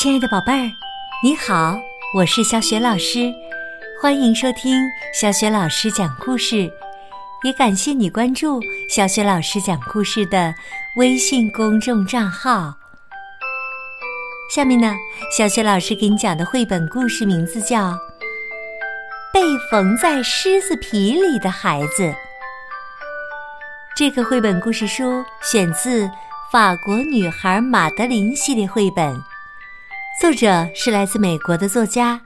亲爱的宝贝儿，你好，我是小雪老师，欢迎收听小雪老师讲故事，也感谢你关注小雪老师讲故事的微信公众账号。下面呢，小雪老师给你讲的绘本故事名字叫《被缝在狮子皮里的孩子》。这个绘本故事书选自法国女孩马德琳系列绘本。作者是来自美国的作家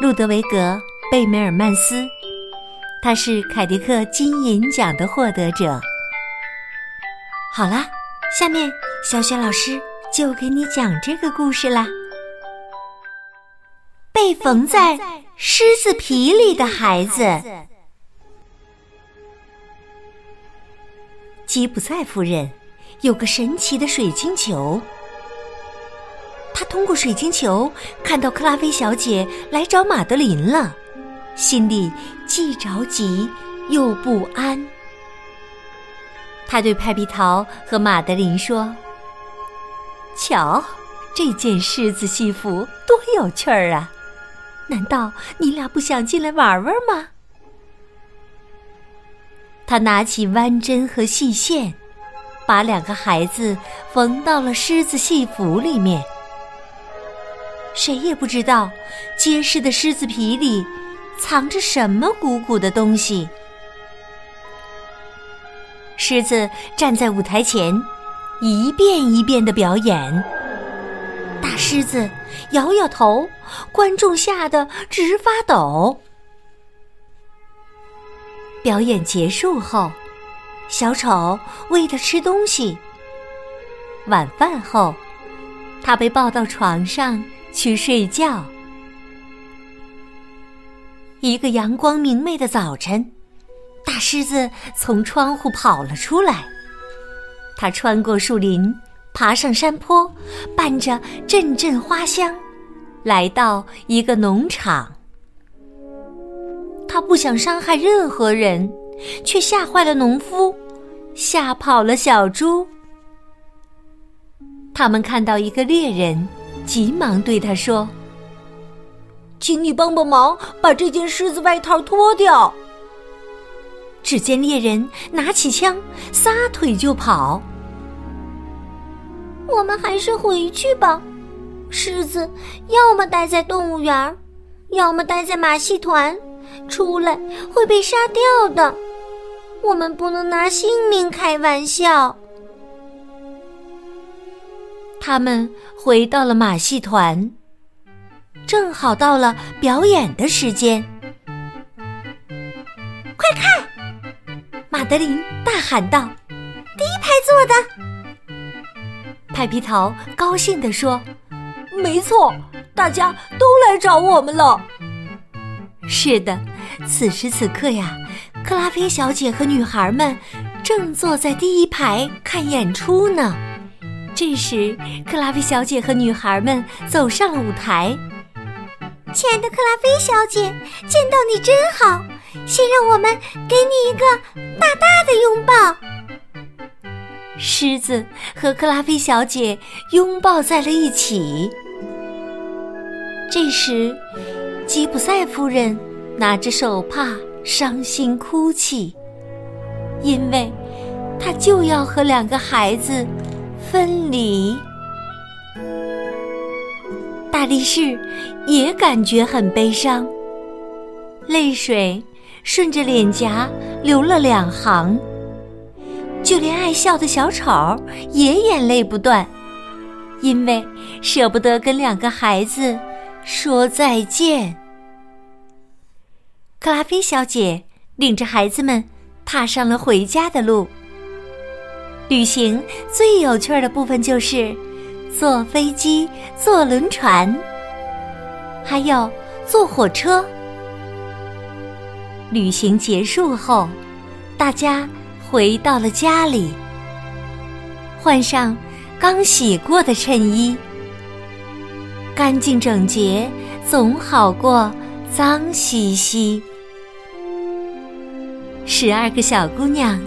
路德维格·贝梅尔曼斯，他是凯迪克金银奖的获得者。好啦，下面小雪老师就给你讲这个故事啦。被缝在狮子皮里的孩子，吉普赛夫人有个神奇的水晶球。他通过水晶球看到克拉菲小姐来找马德琳了，心里既着急又不安。他对派皮桃和马德琳说：“瞧，这件狮子戏服多有趣儿啊！难道你俩不想进来玩玩吗？”他拿起弯针和细线，把两个孩子缝到了狮子戏服里面。谁也不知道，结实的狮子皮里藏着什么鼓鼓的东西。狮子站在舞台前，一遍一遍的表演。大狮子摇摇头，观众吓得直发抖。表演结束后，小丑喂它吃东西。晚饭后，他被抱到床上。去睡觉。一个阳光明媚的早晨，大狮子从窗户跑了出来。它穿过树林，爬上山坡，伴着阵阵花香，来到一个农场。它不想伤害任何人，却吓坏了农夫，吓跑了小猪。他们看到一个猎人。急忙对他说：“请你帮帮忙，把这件狮子外套脱掉。”只见猎人拿起枪，撒腿就跑。我们还是回去吧。狮子要么待在动物园，要么待在马戏团，出来会被杀掉的。我们不能拿性命开玩笑。他们回到了马戏团，正好到了表演的时间。快看！马德琳大喊道：“第一排坐的。”派皮桃高兴地说：“没错，大家都来找我们了。”是的，此时此刻呀，克拉菲小姐和女孩们正坐在第一排看演出呢。这时，克拉菲小姐和女孩们走上了舞台。亲爱的克拉菲小姐，见到你真好。先让我们给你一个大大的拥抱。狮子和克拉菲小姐拥抱在了一起。这时，吉普赛夫人拿着手帕，伤心哭泣，因为她就要和两个孩子。分离，大力士也感觉很悲伤，泪水顺着脸颊流了两行。就连爱笑的小丑也眼泪不断，因为舍不得跟两个孩子说再见。克拉菲小姐领着孩子们踏上了回家的路。旅行最有趣的部分就是坐飞机、坐轮船，还有坐火车。旅行结束后，大家回到了家里，换上刚洗过的衬衣，干净整洁总好过脏兮兮。十二个小姑娘。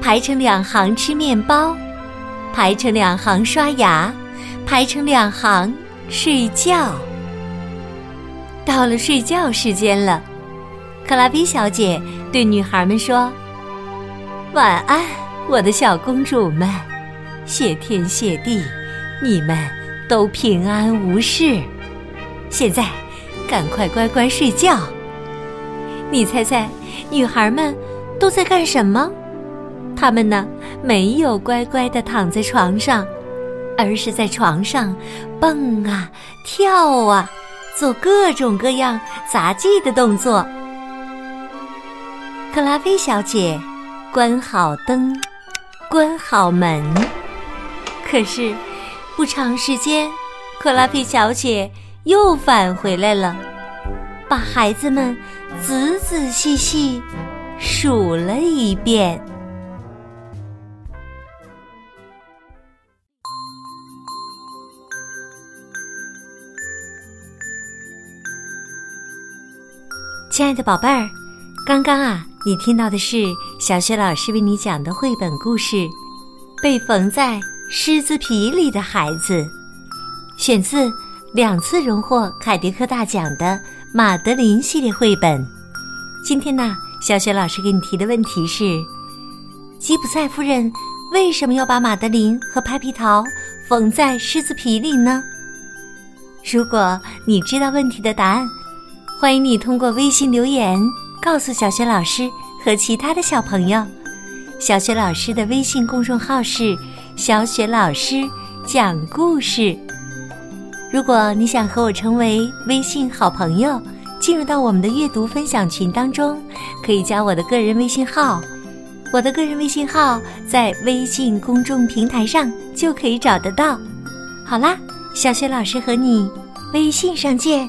排成两行吃面包，排成两行刷牙，排成两行睡觉。到了睡觉时间了，克拉菲小姐对女孩们说：“晚安，我的小公主们，谢天谢地，你们都平安无事。现在，赶快乖乖睡觉。你猜猜，女孩们都在干什么？他们呢，没有乖乖的躺在床上。”而是在床上蹦啊跳啊，做各种各样杂技的动作。克拉菲小姐关好灯，关好门。可是不长时间，克拉菲小姐又返回来了，把孩子们仔仔细细数了一遍。亲爱的宝贝儿，刚刚啊，你听到的是小雪老师为你讲的绘本故事《被缝在狮子皮里的孩子》，选自两次荣获凯迪克大奖的《马德琳》系列绘本。今天呢，小雪老师给你提的问题是：吉普赛夫人为什么要把马德琳和拍皮桃缝在狮子皮里呢？如果你知道问题的答案，欢迎你通过微信留言告诉小雪老师和其他的小朋友。小雪老师的微信公众号是“小雪老师讲故事”。如果你想和我成为微信好朋友，进入到我们的阅读分享群当中，可以加我的个人微信号。我的个人微信号在微信公众平台上就可以找得到。好啦，小雪老师和你微信上见。